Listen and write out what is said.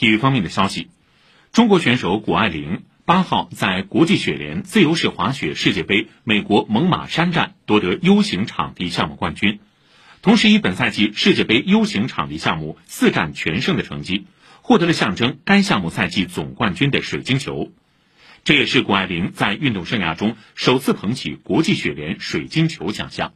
体育方面的消息。中国选手谷爱凌八号在国际雪联自由式滑雪世界杯美国猛犸山站夺得 u 型场地项目冠军。同时以本赛季世界杯 u 型场地项目四战全胜的成绩获得了象征该项目赛季总冠军的水晶球。这也是谷爱凌在运动生涯中首次捧起国际雪联水晶球奖项。